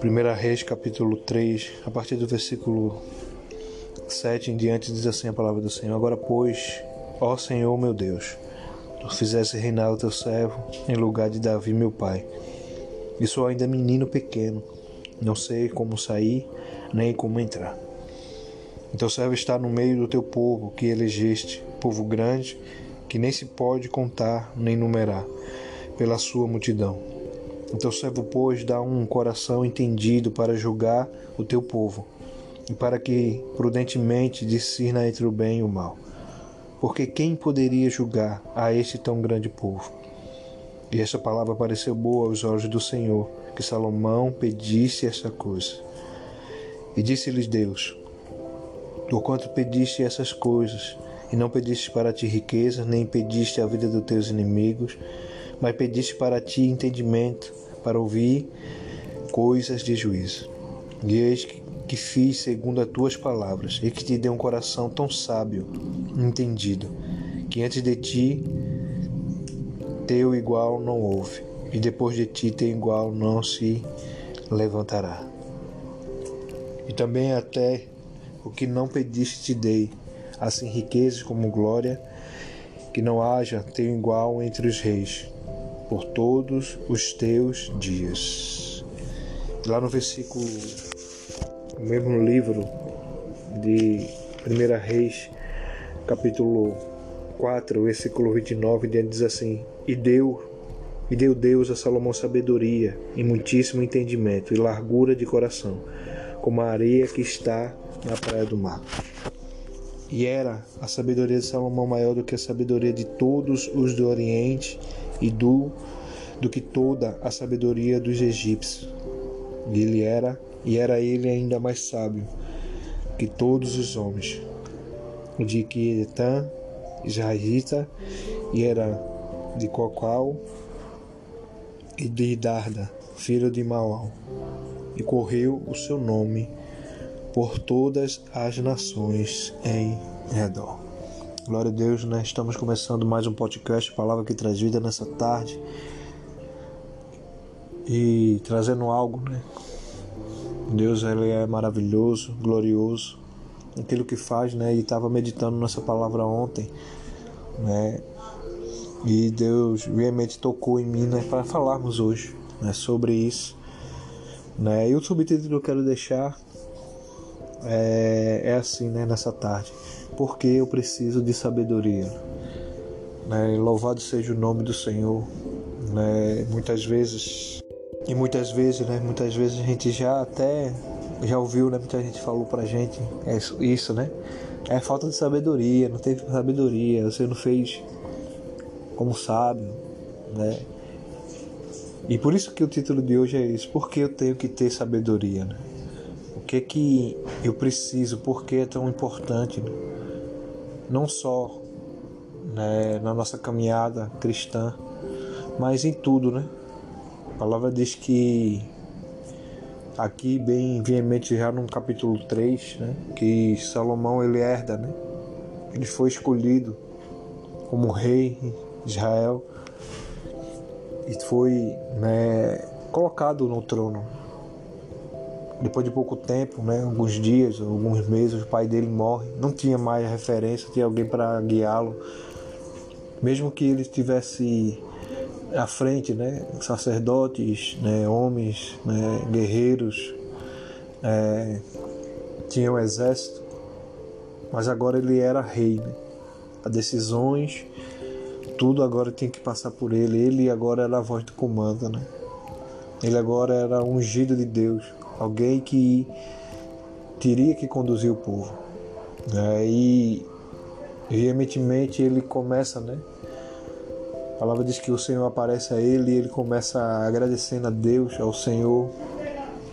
Primeira Reis, capítulo 3, a partir do versículo 7 em diante, diz assim a palavra do Senhor: Agora, pois, ó Senhor meu Deus, tu fizesse reinar o teu servo em lugar de Davi, meu pai. E sou ainda menino pequeno, não sei como sair nem como entrar. Teu servo está no meio do teu povo que elegeste, povo grande, que nem se pode contar nem numerar, pela sua multidão. O teu servo, pois, dá um coração entendido para julgar o teu povo, e para que prudentemente discirna entre o bem e o mal. Porque quem poderia julgar a este tão grande povo? E esta palavra pareceu boa aos olhos do Senhor, que Salomão pedisse esta coisa. E disse-lhes Deus: Porquanto pediste essas coisas, e não pediste para ti riqueza, nem pediste a vida dos teus inimigos, mas pediste para ti entendimento, para ouvir coisas de juízo. E eis que fiz segundo as tuas palavras, e que te dei um coração tão sábio, entendido, que antes de ti teu igual não houve, e depois de ti teu igual não se levantará. E também até o que não pediste te dei, assim riquezas como glória, que não haja teu igual entre os reis por todos os teus dias. Lá no versículo, no mesmo livro de 1 Reis, capítulo 4, versículo 29, diz assim: E deu, e deu Deus a Salomão sabedoria e muitíssimo entendimento e largura de coração, como a areia que está na praia do mar. E era a sabedoria de Salomão maior do que a sabedoria de todos os do Oriente e do do que toda a sabedoria dos egípcios. Ele era e era ele ainda mais sábio que todos os homens. De que Etã, israelita, e era de Cocal e de Darda, filho de Maual, e correu o seu nome por todas as nações em redor. Glória a Deus, né? Estamos começando mais um podcast, Palavra que traz vida nessa tarde. E trazendo algo, né? Deus ele é maravilhoso, glorioso, aquilo que faz, né? E estava meditando nessa palavra ontem, né? E Deus realmente tocou em mim, né? Para falarmos hoje, né? Sobre isso, né? E o subtítulo que eu quero deixar é, é assim, né? Nessa tarde porque eu preciso de sabedoria. Né? Louvado seja o nome do Senhor. Né? Muitas vezes e muitas vezes, né? Muitas vezes a gente já até já ouviu, né? Muita gente falou pra gente é isso, né? É falta de sabedoria, não teve sabedoria, você não fez como sábio, né? E por isso que o título de hoje é isso, porque eu tenho que ter sabedoria, né? O que que eu preciso, por que é tão importante? Não só né, na nossa caminhada cristã, mas em tudo, né? A palavra diz que aqui bem veemente já no capítulo 3, né, que Salomão ele herda, né? Ele foi escolhido como rei de Israel e foi né, colocado no trono depois de pouco tempo, né, alguns dias, alguns meses, o pai dele morre. Não tinha mais referência, tinha alguém para guiá-lo. Mesmo que ele estivesse à frente, né, sacerdotes, né, homens, né, guerreiros, é, tinha um exército, mas agora ele era rei. Né? As decisões, tudo agora tinha que passar por ele. Ele agora era a voz do comando, né? Ele agora era ungido de Deus alguém que teria que conduzir o povo. Né? E veementemente ele começa, né? A palavra diz que o Senhor aparece a ele e ele começa agradecendo a Deus, ao Senhor,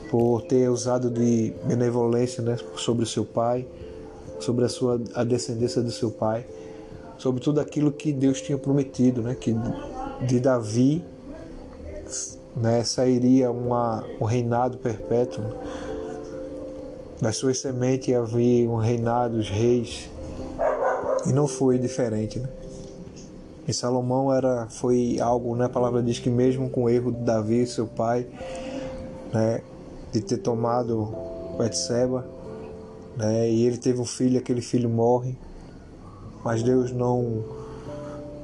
por ter usado de benevolência né, sobre o seu pai, sobre a sua a descendência do seu pai, sobre tudo aquilo que Deus tinha prometido, né, que de Davi né, sairia uma, um reinado perpétuo. Das suas sementes havia um reinado, os reis, e não foi diferente. Né? E Salomão era foi algo, né? A palavra diz que mesmo com o erro de Davi, seu pai, né, de ter tomado Betseba, né, e ele teve um filho, aquele filho morre, mas Deus não,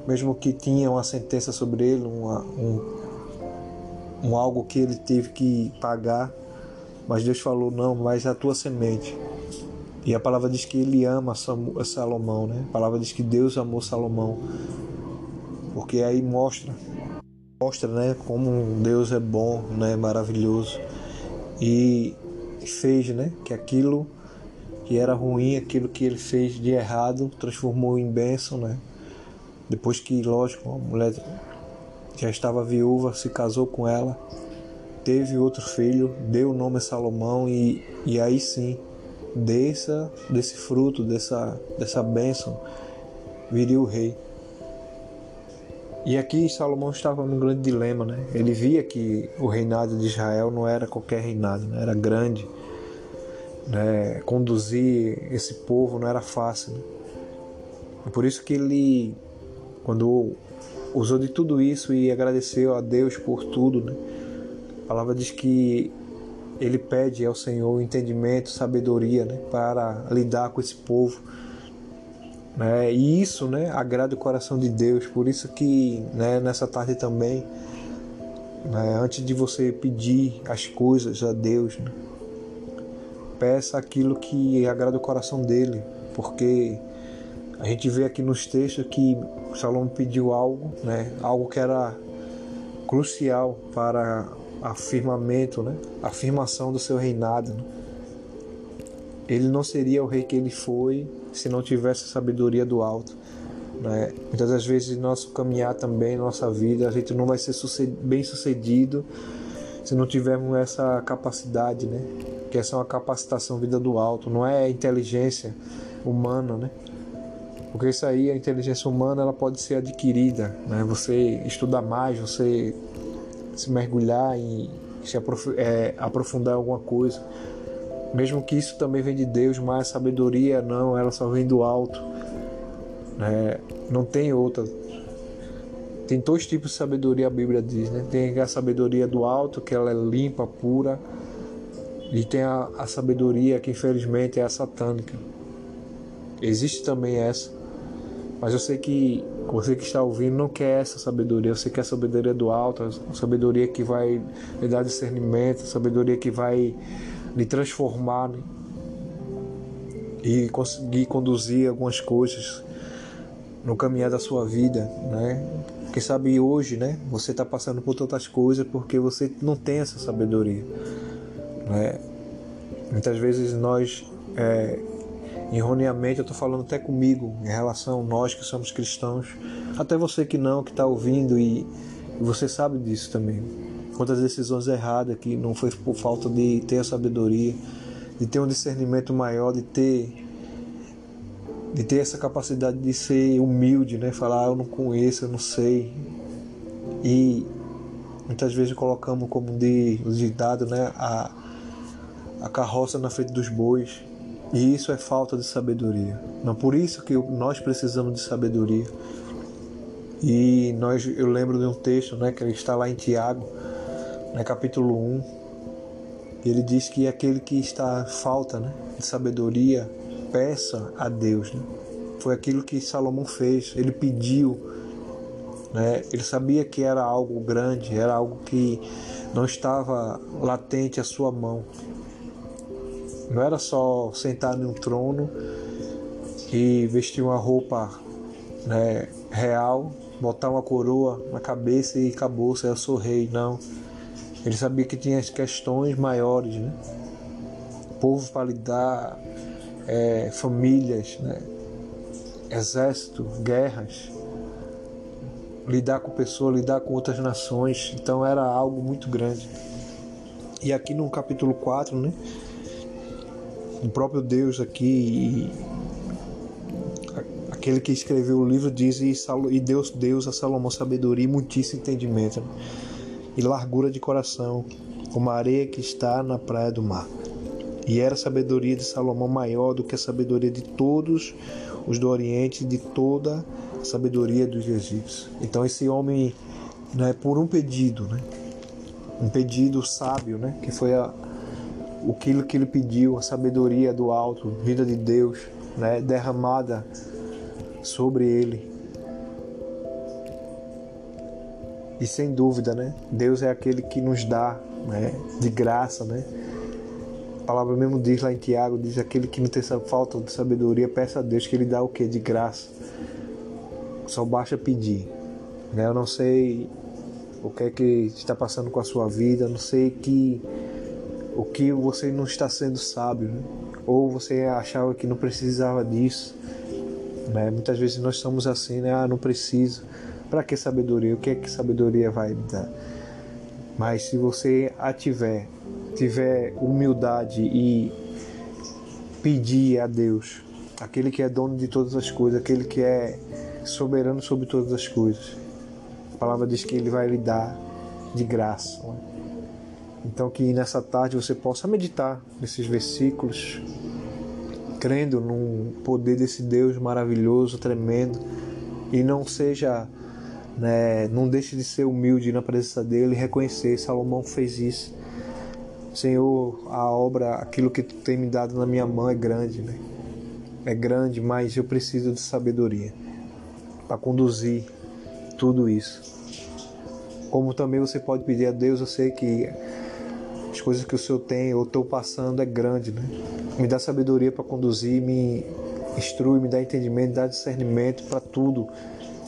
mesmo que tinha uma sentença sobre ele, uma, um, um algo que ele teve que pagar, mas Deus falou não, mas a tua semente. E a palavra diz que ele ama Salomão, né? A palavra diz que Deus amou Salomão porque aí mostra mostra né como Deus é bom né maravilhoso e fez né que aquilo que era ruim aquilo que ele fez de errado transformou em bênção né depois que lógico a mulher já estava viúva se casou com ela teve outro filho deu o nome a Salomão e, e aí sim dessa desse fruto dessa dessa bênção viria o rei e aqui Salomão estava num grande dilema, né? Ele via que o reinado de Israel não era qualquer reinado, né? era grande. Né? Conduzir esse povo não era fácil. Né? Por isso que ele, quando usou de tudo isso e agradeceu a Deus por tudo, né? a palavra diz que ele pede ao Senhor entendimento, sabedoria né? para lidar com esse povo né? E isso né, agrada o coração de Deus. Por isso que né, nessa tarde também, né, antes de você pedir as coisas a Deus, né, peça aquilo que agrada o coração dele. Porque a gente vê aqui nos textos que Salomão pediu algo, né, algo que era crucial para afirmamento, né, afirmação do seu reinado. Né? Ele não seria o rei que ele foi se não tivesse a sabedoria do alto. Né? Muitas das vezes, nosso caminhar também, nossa vida, a gente não vai ser bem sucedido se não tivermos essa capacidade, né? Que essa é uma capacitação vida do alto, não é inteligência humana, né? Porque isso aí, a inteligência humana, ela pode ser adquirida, né? Você estudar mais, você se mergulhar em se aprof é, aprofundar alguma coisa. Mesmo que isso também vem de Deus, mas a sabedoria não, ela só vem do alto. É, não tem outra. Tem dois tipos de sabedoria, a Bíblia diz, né? Tem a sabedoria do alto, que ela é limpa, pura, e tem a, a sabedoria que infelizmente é a satânica. Existe também essa, mas eu sei que você que está ouvindo não quer essa sabedoria, você quer a sabedoria do alto, a sabedoria que vai lhe dar discernimento, a sabedoria que vai lhe transformar né? e conseguir conduzir algumas coisas no caminhar da sua vida, né? Quem sabe hoje, né? Você está passando por tantas coisas porque você não tem essa sabedoria, né? Muitas vezes nós, é, erroneamente, eu estou falando até comigo em relação a nós que somos cristãos, até você que não, que está ouvindo e, você sabe disso também quantas decisões erradas que não foi por falta de ter a sabedoria, de ter um discernimento maior, de ter de ter essa capacidade de ser humilde, né? Falar, ah, eu não conheço, eu não sei. E muitas vezes colocamos como de ditado, né? A, a carroça na frente dos bois. E isso é falta de sabedoria. Não por isso que nós precisamos de sabedoria. E nós, eu lembro de um texto, né, que está lá em Tiago, né, capítulo 1, ele diz que aquele que está falta né, de sabedoria, peça a Deus. Né? Foi aquilo que Salomão fez, ele pediu, né? ele sabia que era algo grande, era algo que não estava latente à sua mão. Não era só sentar em um trono e vestir uma roupa né, real, botar uma coroa na cabeça e acabou, eu sou rei. Não. Ele sabia que tinha questões maiores, né? Povo para lidar, é, famílias, né? exército, guerras, lidar com pessoas, lidar com outras nações. Então era algo muito grande. E aqui no capítulo 4, né? O próprio Deus aqui, aquele que escreveu o livro diz e Deus Deus a Salomão sabedoria e muitíssimo entendimento. E largura de coração, como a areia que está na praia do mar. E era a sabedoria de Salomão maior do que a sabedoria de todos os do Oriente, de toda sabedoria dos egípcios. Então esse homem, né, por um pedido, né, um pedido sábio, né, que foi a, aquilo que ele pediu, a sabedoria do alto, vida de Deus, né, derramada sobre ele. E sem dúvida, né, Deus é aquele que nos dá, né, de graça, né. A palavra mesmo diz lá em Tiago, diz aquele que não tem falta de sabedoria, peça a Deus que ele dá o que de graça. Só basta pedir. Né? Eu não sei o que é que está passando com a sua vida, não sei que o que você não está sendo sábio, né? ou você achava que não precisava disso. Né? Muitas vezes nós estamos assim, né? Ah, não preciso. Para que sabedoria? O que é que sabedoria vai dar? Mas se você a tiver, tiver humildade e pedir a Deus, aquele que é dono de todas as coisas, aquele que é soberano sobre todas as coisas. A palavra diz que ele vai lhe dar de graça. Né? Então que nessa tarde você possa meditar nesses versículos, crendo no poder desse Deus maravilhoso, tremendo, e não seja, né, não deixe de ser humilde na presença dele e reconhecer. Salomão fez isso. Senhor, a obra, aquilo que tu tem me dado na minha mão é grande, né? É grande, mas eu preciso de sabedoria para conduzir tudo isso. Como também você pode pedir a Deus, eu sei que as coisas que o Senhor tem ou estou passando é grande, né? Me dá sabedoria para conduzir, me instrui, me dá entendimento, me dá discernimento para tudo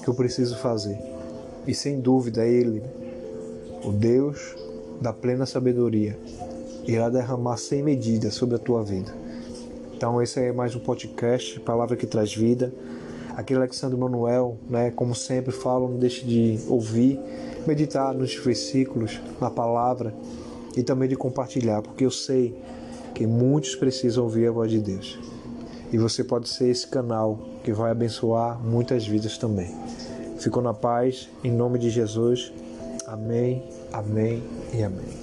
que eu preciso fazer. E sem dúvida, Ele, o Deus da plena sabedoria, irá derramar sem medida sobre a tua vida. Então, esse é mais um podcast, Palavra que Traz Vida. Aquele Alexandre Manuel, né, como sempre falo, não deixe de ouvir, meditar nos versículos, na palavra e também de compartilhar, porque eu sei que muitos precisam ouvir a voz de Deus. E você pode ser esse canal que vai abençoar muitas vidas também. Fico na paz, em nome de Jesus. Amém, amém e amém.